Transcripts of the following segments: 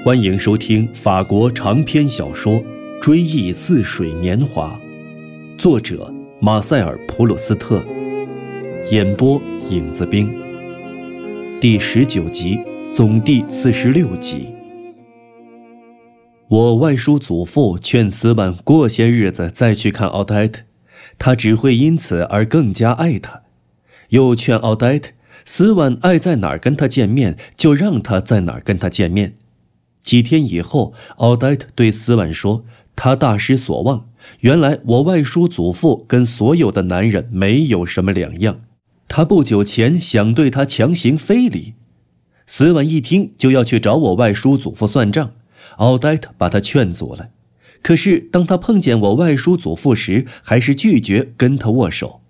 欢迎收听法国长篇小说《追忆似水年华》，作者马塞尔·普鲁斯特，演播影子兵。第十九集，总第四十六集。我外叔祖父劝斯万过些日子再去看奥黛特，他只会因此而更加爱她。又劝奥黛特，斯万爱在哪儿跟他见面，就让他在哪儿跟他见面。几天以后，奥黛特对斯万说：“他大失所望。原来我外叔祖父跟所有的男人没有什么两样。他不久前想对他强行非礼。”斯万一听就要去找我外叔祖父算账，奥黛特把他劝阻了。可是当他碰见我外叔祖父时，还是拒绝跟他握手。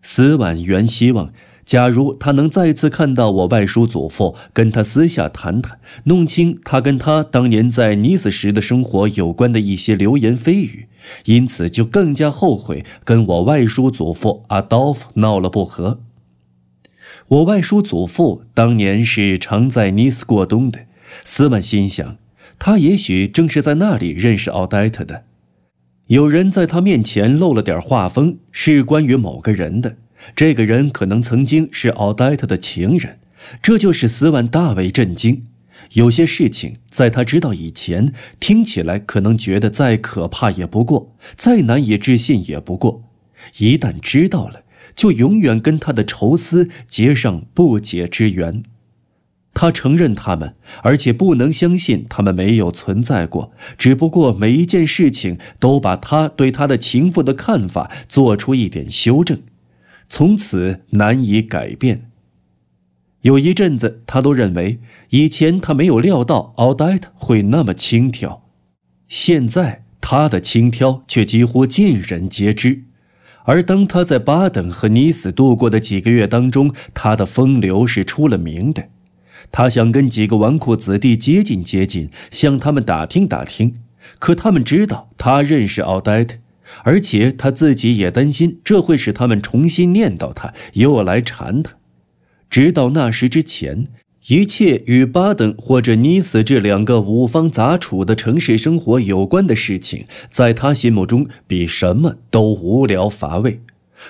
斯万原希望。假如他能再次看到我外叔祖父，跟他私下谈谈，弄清他跟他当年在尼斯时的生活有关的一些流言蜚语，因此就更加后悔跟我外叔祖父阿道夫闹了不和。我外叔祖父当年是常在尼斯过冬的，斯万心想，他也许正是在那里认识奥黛特的。有人在他面前露了点画风，是关于某个人的。这个人可能曾经是奥黛特的情人，这就使斯万大为震惊。有些事情在他知道以前，听起来可能觉得再可怕也不过，再难以置信也不过；一旦知道了，就永远跟他的愁思结上不解之缘。他承认他们，而且不能相信他们没有存在过。只不过每一件事情都把他对他的情妇的看法做出一点修正。从此难以改变。有一阵子，他都认为以前他没有料到奥黛特会那么轻佻，现在他的轻佻却几乎尽人皆知。而当他在巴登和尼斯度过的几个月当中，他的风流是出了名的。他想跟几个纨绔子弟接近接近，向他们打听打听，可他们知道他认识奥黛特。而且他自己也担心，这会使他们重新念叨他，又来缠他。直到那时之前，一切与巴登或者尼斯这两个五方杂处的城市生活有关的事情，在他心目中比什么都无聊乏味。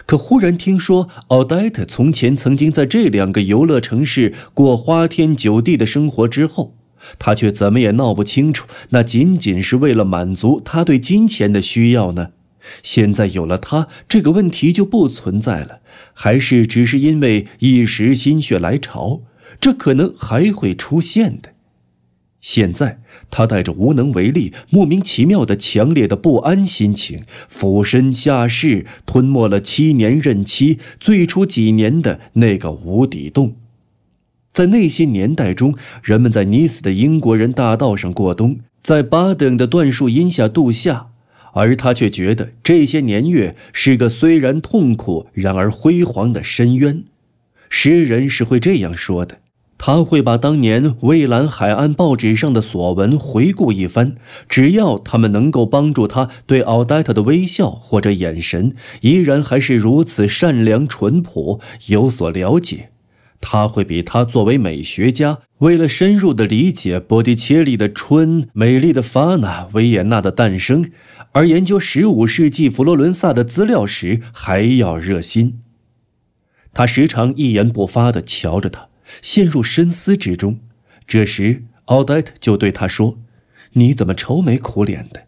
可忽然听说奥黛特从前曾经在这两个游乐城市过花天酒地的生活之后，他却怎么也闹不清楚，那仅仅是为了满足他对金钱的需要呢？现在有了他，这个问题就不存在了。还是只是因为一时心血来潮，这可能还会出现的。现在他带着无能为力、莫名其妙的强烈的不安心情，俯身下世，吞没了七年任期最初几年的那个无底洞。在那些年代中，人们在尼斯的英国人大道上过冬，在巴登的椴树荫下度夏。而他却觉得这些年月是个虽然痛苦，然而辉煌的深渊。诗人是会这样说的：他会把当年蔚蓝海岸报纸上的所闻回顾一番，只要他们能够帮助他对奥黛特的微笑或者眼神依然还是如此善良淳朴有所了解。他会比他作为美学家，为了深入的理解波提切利的春、美丽的法纳、维也纳的诞生，而研究十五世纪佛罗伦萨的资料时还要热心。他时常一言不发地瞧着他，陷入深思之中。这时，奥黛特就对他说：“你怎么愁眉苦脸的？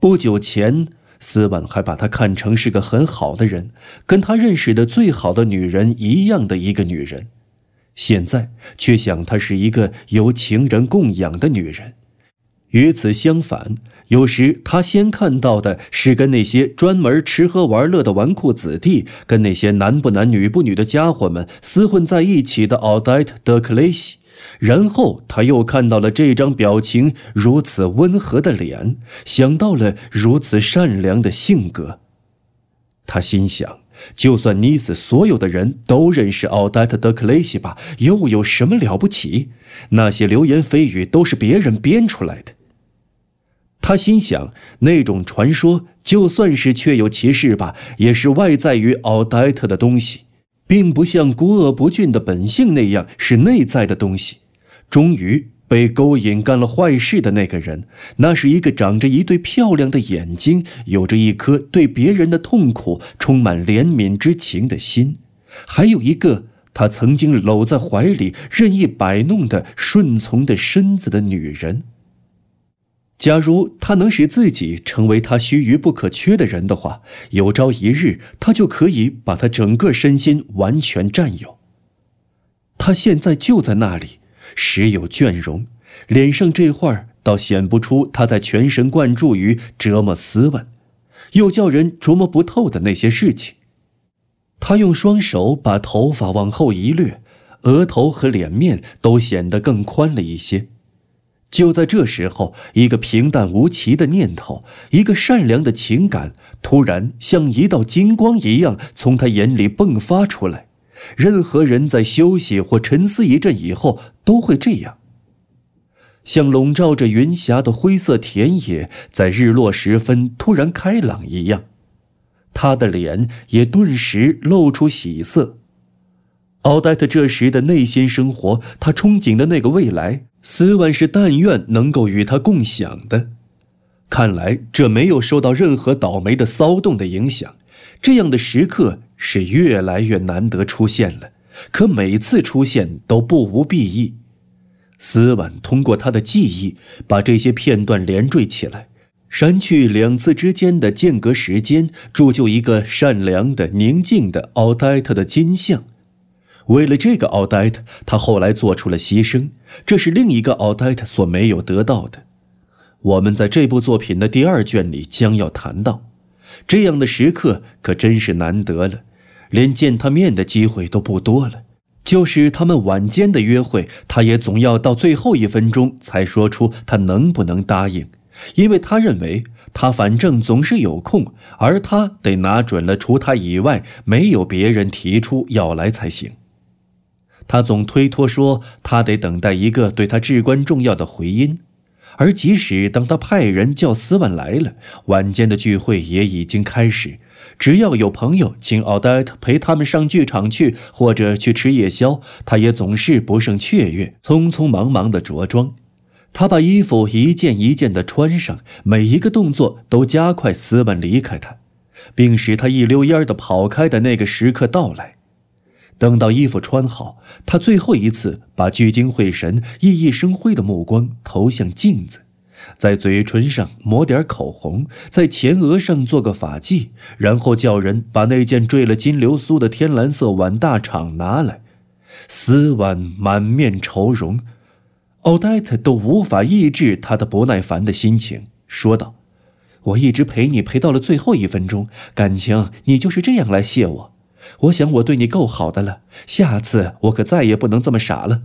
不久前。”斯万还把她看成是个很好的人，跟他认识的最好的女人一样的一个女人，现在却想她是一个由情人供养的女人。与此相反，有时他先看到的是跟那些专门吃喝玩乐的纨绔子弟，跟那些男不男女不女的家伙们厮混在一起的奥黛特·德克雷西。然后他又看到了这张表情如此温和的脸，想到了如此善良的性格。他心想：就算妮子所有的人都认识奥黛特·德克雷西吧，又有什么了不起？那些流言蜚语都是别人编出来的。他心想，那种传说就算是确有其事吧，也是外在于奥黛特的东西。并不像孤恶不驯的本性那样是内在的东西。终于，被勾引干了坏事的那个人，那是一个长着一对漂亮的眼睛，有着一颗对别人的痛苦充满怜悯之情的心，还有一个他曾经搂在怀里任意摆弄的顺从的身子的女人。假如他能使自己成为他须臾不可缺的人的话，有朝一日他就可以把他整个身心完全占有。他现在就在那里。时有倦容，脸上这会儿倒显不出他在全神贯注于折磨斯文，又叫人琢磨不透的那些事情。他用双手把头发往后一掠，额头和脸面都显得更宽了一些。就在这时候，一个平淡无奇的念头，一个善良的情感，突然像一道金光一样从他眼里迸发出来。任何人在休息或沉思一阵以后都会这样，像笼罩着云霞的灰色田野在日落时分突然开朗一样，他的脸也顿时露出喜色。奥黛特这时的内心生活，他憧憬的那个未来，斯万是但愿能够与他共享的。看来这没有受到任何倒霉的骚动的影响，这样的时刻。是越来越难得出现了，可每次出现都不无裨益。斯万通过他的记忆把这些片段连缀起来，删去两次之间的间隔时间，铸就一个善良的、宁静的奥黛特的金像。为了这个奥黛特，他后来做出了牺牲，这是另一个奥黛特所没有得到的。我们在这部作品的第二卷里将要谈到。这样的时刻可真是难得了，连见他面的机会都不多了。就是他们晚间的约会，他也总要到最后一分钟才说出他能不能答应，因为他认为他反正总是有空，而他得拿准了除他以外没有别人提出要来才行。他总推脱说他得等待一个对他至关重要的回音。而即使当他派人叫斯万来了，晚间的聚会也已经开始。只要有朋友请奥黛特陪他们上剧场去，或者去吃夜宵，他也总是不胜雀跃，匆匆忙忙地着装。他把衣服一件一件地穿上，每一个动作都加快斯万离开他，并使他一溜烟地跑开的那个时刻到来。等到衣服穿好，他最后一次把聚精会神、熠熠生辉的目光投向镜子，在嘴唇上抹点口红，在前额上做个发髻，然后叫人把那件缀了金流苏的天蓝色晚大氅拿来。斯万满面愁容，奥黛特都无法抑制他的不耐烦的心情，说道：“我一直陪你陪到了最后一分钟，感情你就是这样来谢我。”我想我对你够好的了，下次我可再也不能这么傻了。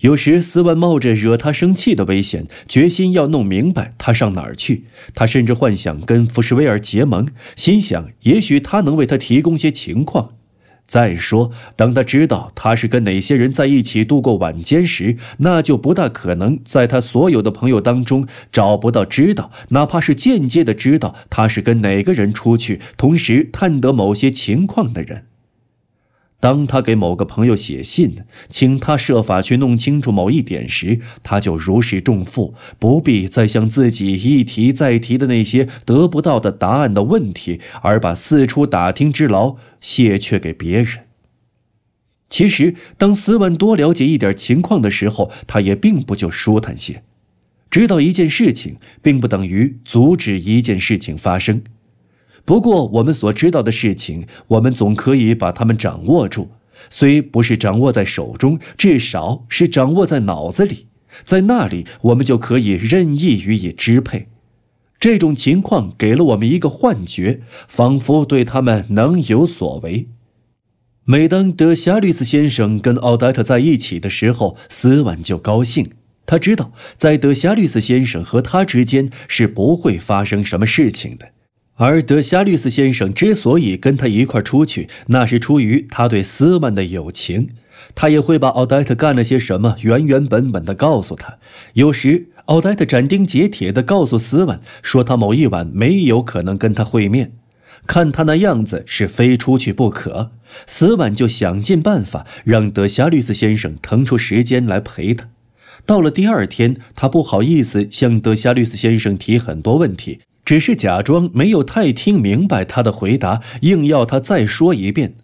有时斯文冒着惹他生气的危险，决心要弄明白他上哪儿去。他甚至幻想跟福什威尔结盟，心想也许他能为他提供些情况。再说，当他知道他是跟哪些人在一起度过晚间时，那就不大可能在他所有的朋友当中找不到知道，哪怕是间接的知道他是跟哪个人出去，同时探得某些情况的人。当他给某个朋友写信，请他设法去弄清楚某一点时，他就如释重负，不必再向自己一提再提的那些得不到的答案的问题，而把四处打听之劳卸却给别人。其实，当斯文多了解一点情况的时候，他也并不就舒坦些。知道一件事情，并不等于阻止一件事情发生。不过，我们所知道的事情，我们总可以把它们掌握住，虽不是掌握在手中，至少是掌握在脑子里，在那里，我们就可以任意予以支配。这种情况给了我们一个幻觉，仿佛对他们能有所为。每当德夏律斯先生跟奥黛特在一起的时候，斯万就高兴，他知道在德夏律斯先生和他之间是不会发生什么事情的。而德夏律斯先生之所以跟他一块出去，那是出于他对斯万的友情。他也会把奥黛特干了些什么原原本本的告诉他。有时，奥黛特斩钉截铁地告诉斯万，说他某一晚没有可能跟他会面，看他那样子是非出去不可。斯万就想尽办法让德夏律斯先生腾出时间来陪他。到了第二天，他不好意思向德夏律斯先生提很多问题，只是假装没有太听明白他的回答，硬要他再说一遍。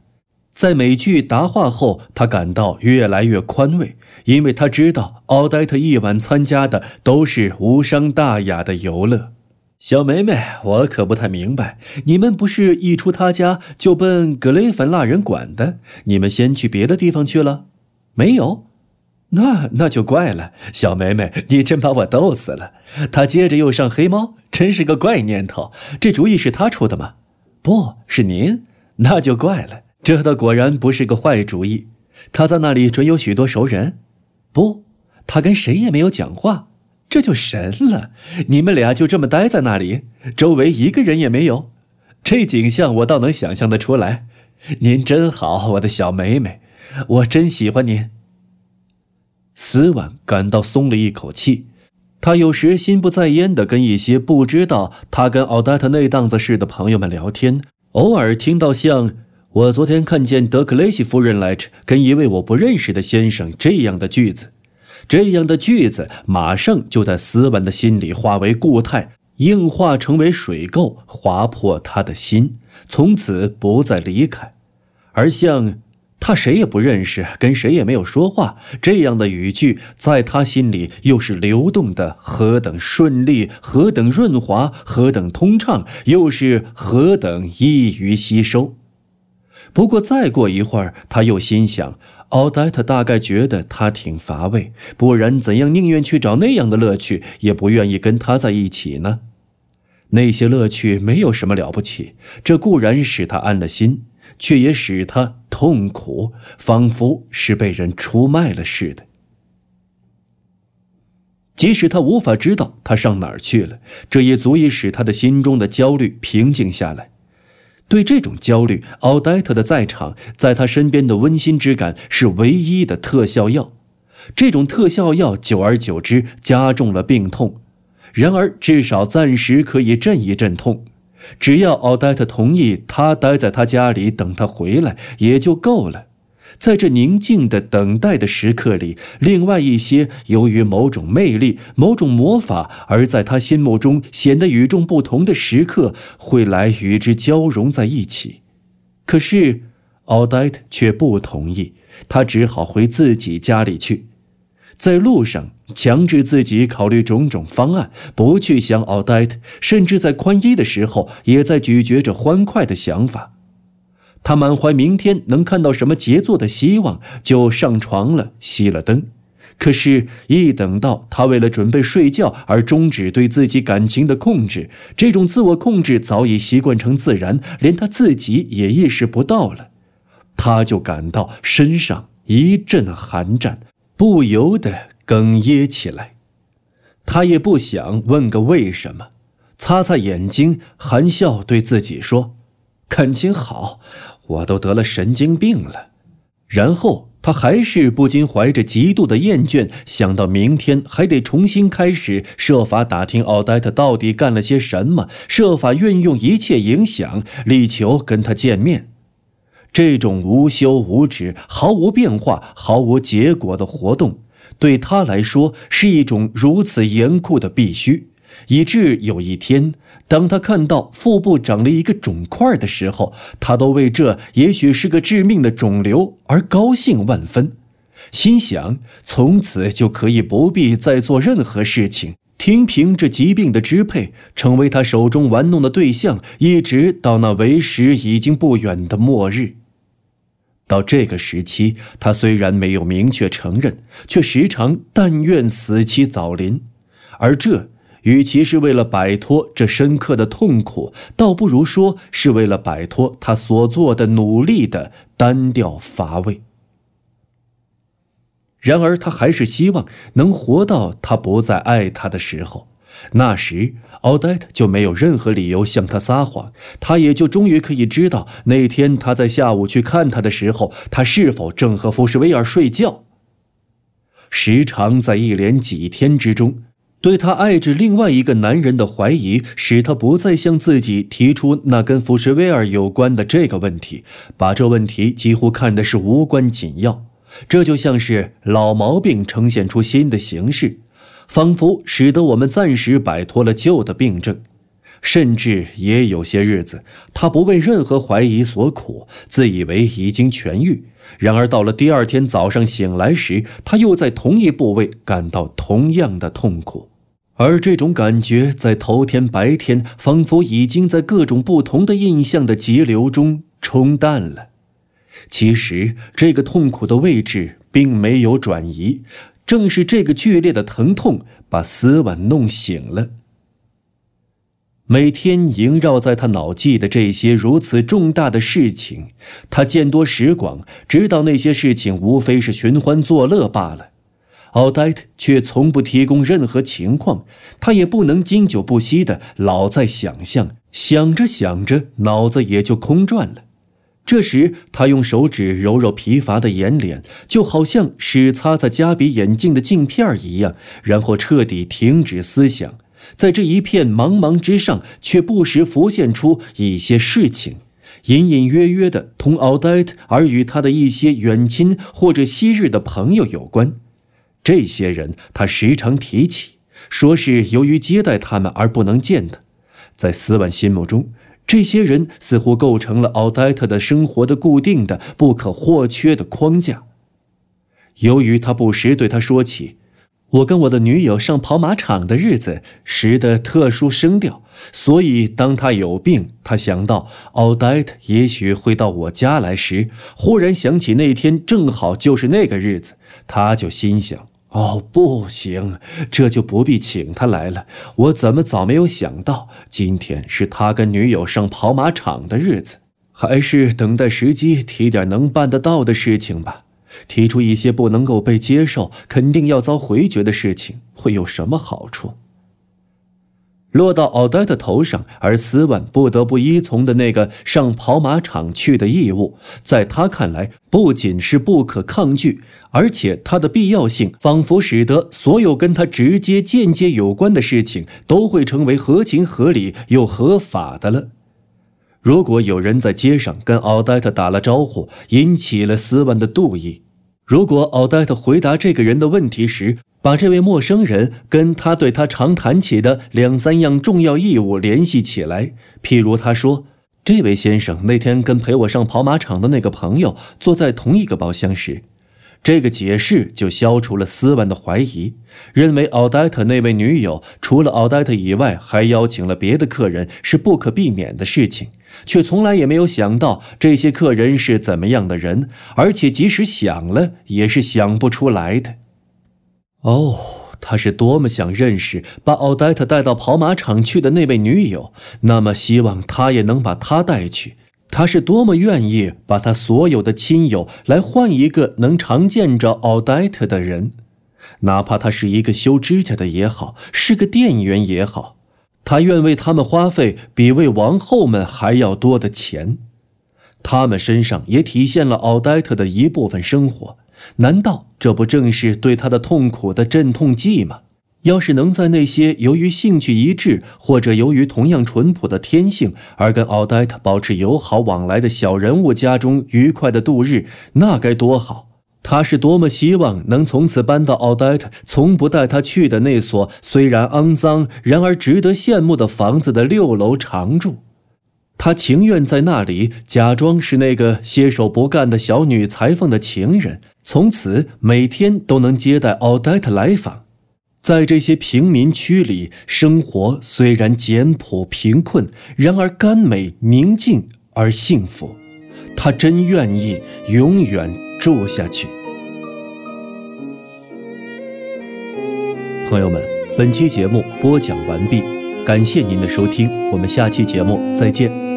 在每句答话后，他感到越来越宽慰，因为他知道奥黛特一晚参加的都是无伤大雅的游乐。小梅梅，我可不太明白，你们不是一出他家就奔格雷芬蜡人管的？你们先去别的地方去了？没有？那那就怪了。小梅梅，你真把我逗死了。他接着又上黑猫，真是个怪念头。这主意是他出的吗？不是您，那就怪了。这倒果然不是个坏主意。他在那里准有许多熟人。不，他跟谁也没有讲话。这就神了！你们俩就这么待在那里，周围一个人也没有，这景象我倒能想象得出来。您真好，我的小梅梅，我真喜欢您。斯万感到松了一口气，他有时心不在焉地跟一些不知道他跟奥黛特那档子事的朋友们聊天，偶尔听到像“我昨天看见德克雷西夫人来着，跟一位我不认识的先生”这样的句子。这样的句子马上就在斯文的心里化为固态，硬化成为水垢，划破他的心，从此不再离开。而像他谁也不认识，跟谁也没有说话这样的语句，在他心里又是流动的，何等顺利，何等润滑，何等通畅，又是何等易于吸收。不过再过一会儿，他又心想。奥黛特大概觉得他挺乏味，不然怎样宁愿去找那样的乐趣，也不愿意跟他在一起呢？那些乐趣没有什么了不起，这固然使他安了心，却也使他痛苦，仿佛是被人出卖了似的。即使他无法知道他上哪儿去了，这也足以使他的心中的焦虑平静下来。对这种焦虑，奥黛特的在场，在他身边的温馨之感是唯一的特效药。这种特效药久而久之加重了病痛，然而至少暂时可以镇一镇痛。只要奥黛特同意他待在他家里等他回来，也就够了。在这宁静的等待的时刻里，另外一些由于某种魅力、某种魔法而在他心目中显得与众不同的时刻会来与之交融在一起。可是，奥黛特却不同意，他只好回自己家里去。在路上，强制自己考虑种种方案，不去想奥黛特，甚至在宽衣的时候，也在咀嚼着欢快的想法。他满怀明天能看到什么杰作的希望，就上床了，熄了灯。可是，一等到他为了准备睡觉而终止对自己感情的控制，这种自我控制早已习惯成自然，连他自己也意识不到了，他就感到身上一阵寒战，不由得哽咽起来。他也不想问个为什么，擦擦眼睛，含笑对自己说：“感情好。”我都得了神经病了，然后他还是不禁怀着极度的厌倦，想到明天还得重新开始，设法打听奥黛特到底干了些什么，设法运用一切影响，力求跟他见面。这种无休无止、毫无变化、毫无结果的活动，对他来说是一种如此严酷的必须，以致有一天。当他看到腹部长了一个肿块的时候，他都为这也许是个致命的肿瘤而高兴万分，心想从此就可以不必再做任何事情，听凭这疾病的支配，成为他手中玩弄的对象，一直到那为时已经不远的末日。到这个时期，他虽然没有明确承认，却时常但愿死期早临，而这。与其是为了摆脱这深刻的痛苦，倒不如说是为了摆脱他所做的努力的单调乏味。然而，他还是希望能活到他不再爱他的时候。那时，奥黛特就没有任何理由向他撒谎，他也就终于可以知道那天他在下午去看他的时候，他是否正和福什威尔睡觉。时常在一连几天之中。对他爱着另外一个男人的怀疑，使他不再向自己提出那跟福什威尔有关的这个问题，把这问题几乎看的是无关紧要。这就像是老毛病呈现出新的形式，仿佛使得我们暂时摆脱了旧的病症。甚至也有些日子，他不为任何怀疑所苦，自以为已经痊愈。然而到了第二天早上醒来时，他又在同一部位感到同样的痛苦，而这种感觉在头天白天仿佛已经在各种不同的印象的急流中冲淡了。其实这个痛苦的位置并没有转移，正是这个剧烈的疼痛把斯万弄醒了。每天萦绕在他脑际的这些如此重大的事情，他见多识广，知道那些事情无非是寻欢作乐罢了。奥黛特却从不提供任何情况，他也不能经久不息的老在想象，想着想着，脑子也就空转了。这时，他用手指揉揉疲乏的眼脸，就好像是擦擦加比眼镜的镜片一样，然后彻底停止思想。在这一片茫茫之上，却不时浮现出一些事情，隐隐约约的同奥黛特而与他的一些远亲或者昔日的朋友有关。这些人他时常提起，说是由于接待他们而不能见他。在斯万心目中，这些人似乎构成了奥黛特的生活的固定的、不可或缺的框架。由于他不时对他说起。我跟我的女友上跑马场的日子时的特殊声调，所以当他有病，他想到奥黛特也许会到我家来时，忽然想起那天正好就是那个日子，他就心想：哦，不行，这就不必请他来了。我怎么早没有想到，今天是他跟女友上跑马场的日子？还是等待时机提点能办得到的事情吧。提出一些不能够被接受、肯定要遭回绝的事情，会有什么好处？落到奥黛的头上，而斯万不得不依从的那个上跑马场去的义务，在他看来不仅是不可抗拒，而且它的必要性仿佛使得所有跟他直接、间接有关的事情都会成为合情合理又合法的了。如果有人在街上跟奥黛特打了招呼，引起了斯万的妒意；如果奥黛特回答这个人的问题时，把这位陌生人跟他对他常谈起的两三样重要义务联系起来，譬如他说：“这位先生那天跟陪我上跑马场的那个朋友坐在同一个包厢时。”这个解释就消除了斯万的怀疑，认为奥黛特那位女友除了奥黛特以外，还邀请了别的客人是不可避免的事情，却从来也没有想到这些客人是怎么样的人，而且即使想了，也是想不出来的。哦，他是多么想认识把奥黛特带到跑马场去的那位女友，那么希望他也能把她带去。他是多么愿意把他所有的亲友来换一个能常见着奥黛特的人，哪怕他是一个修指甲的也好，是个店员也好，他愿为他们花费比为王后们还要多的钱。他们身上也体现了奥黛特的一部分生活，难道这不正是对他的痛苦的镇痛剂吗？要是能在那些由于兴趣一致，或者由于同样淳朴的天性而跟奥黛特保持友好往来的小人物家中愉快的度日，那该多好！他是多么希望能从此搬到奥黛特从不带他去的那所虽然肮脏，然而值得羡慕的房子的六楼常住。他情愿在那里假装是那个歇手不干的小女裁缝的情人，从此每天都能接待奥黛特来访。在这些贫民区里，生活虽然简朴贫困，然而甘美宁静而幸福。他真愿意永远住下去。朋友们，本期节目播讲完毕，感谢您的收听，我们下期节目再见。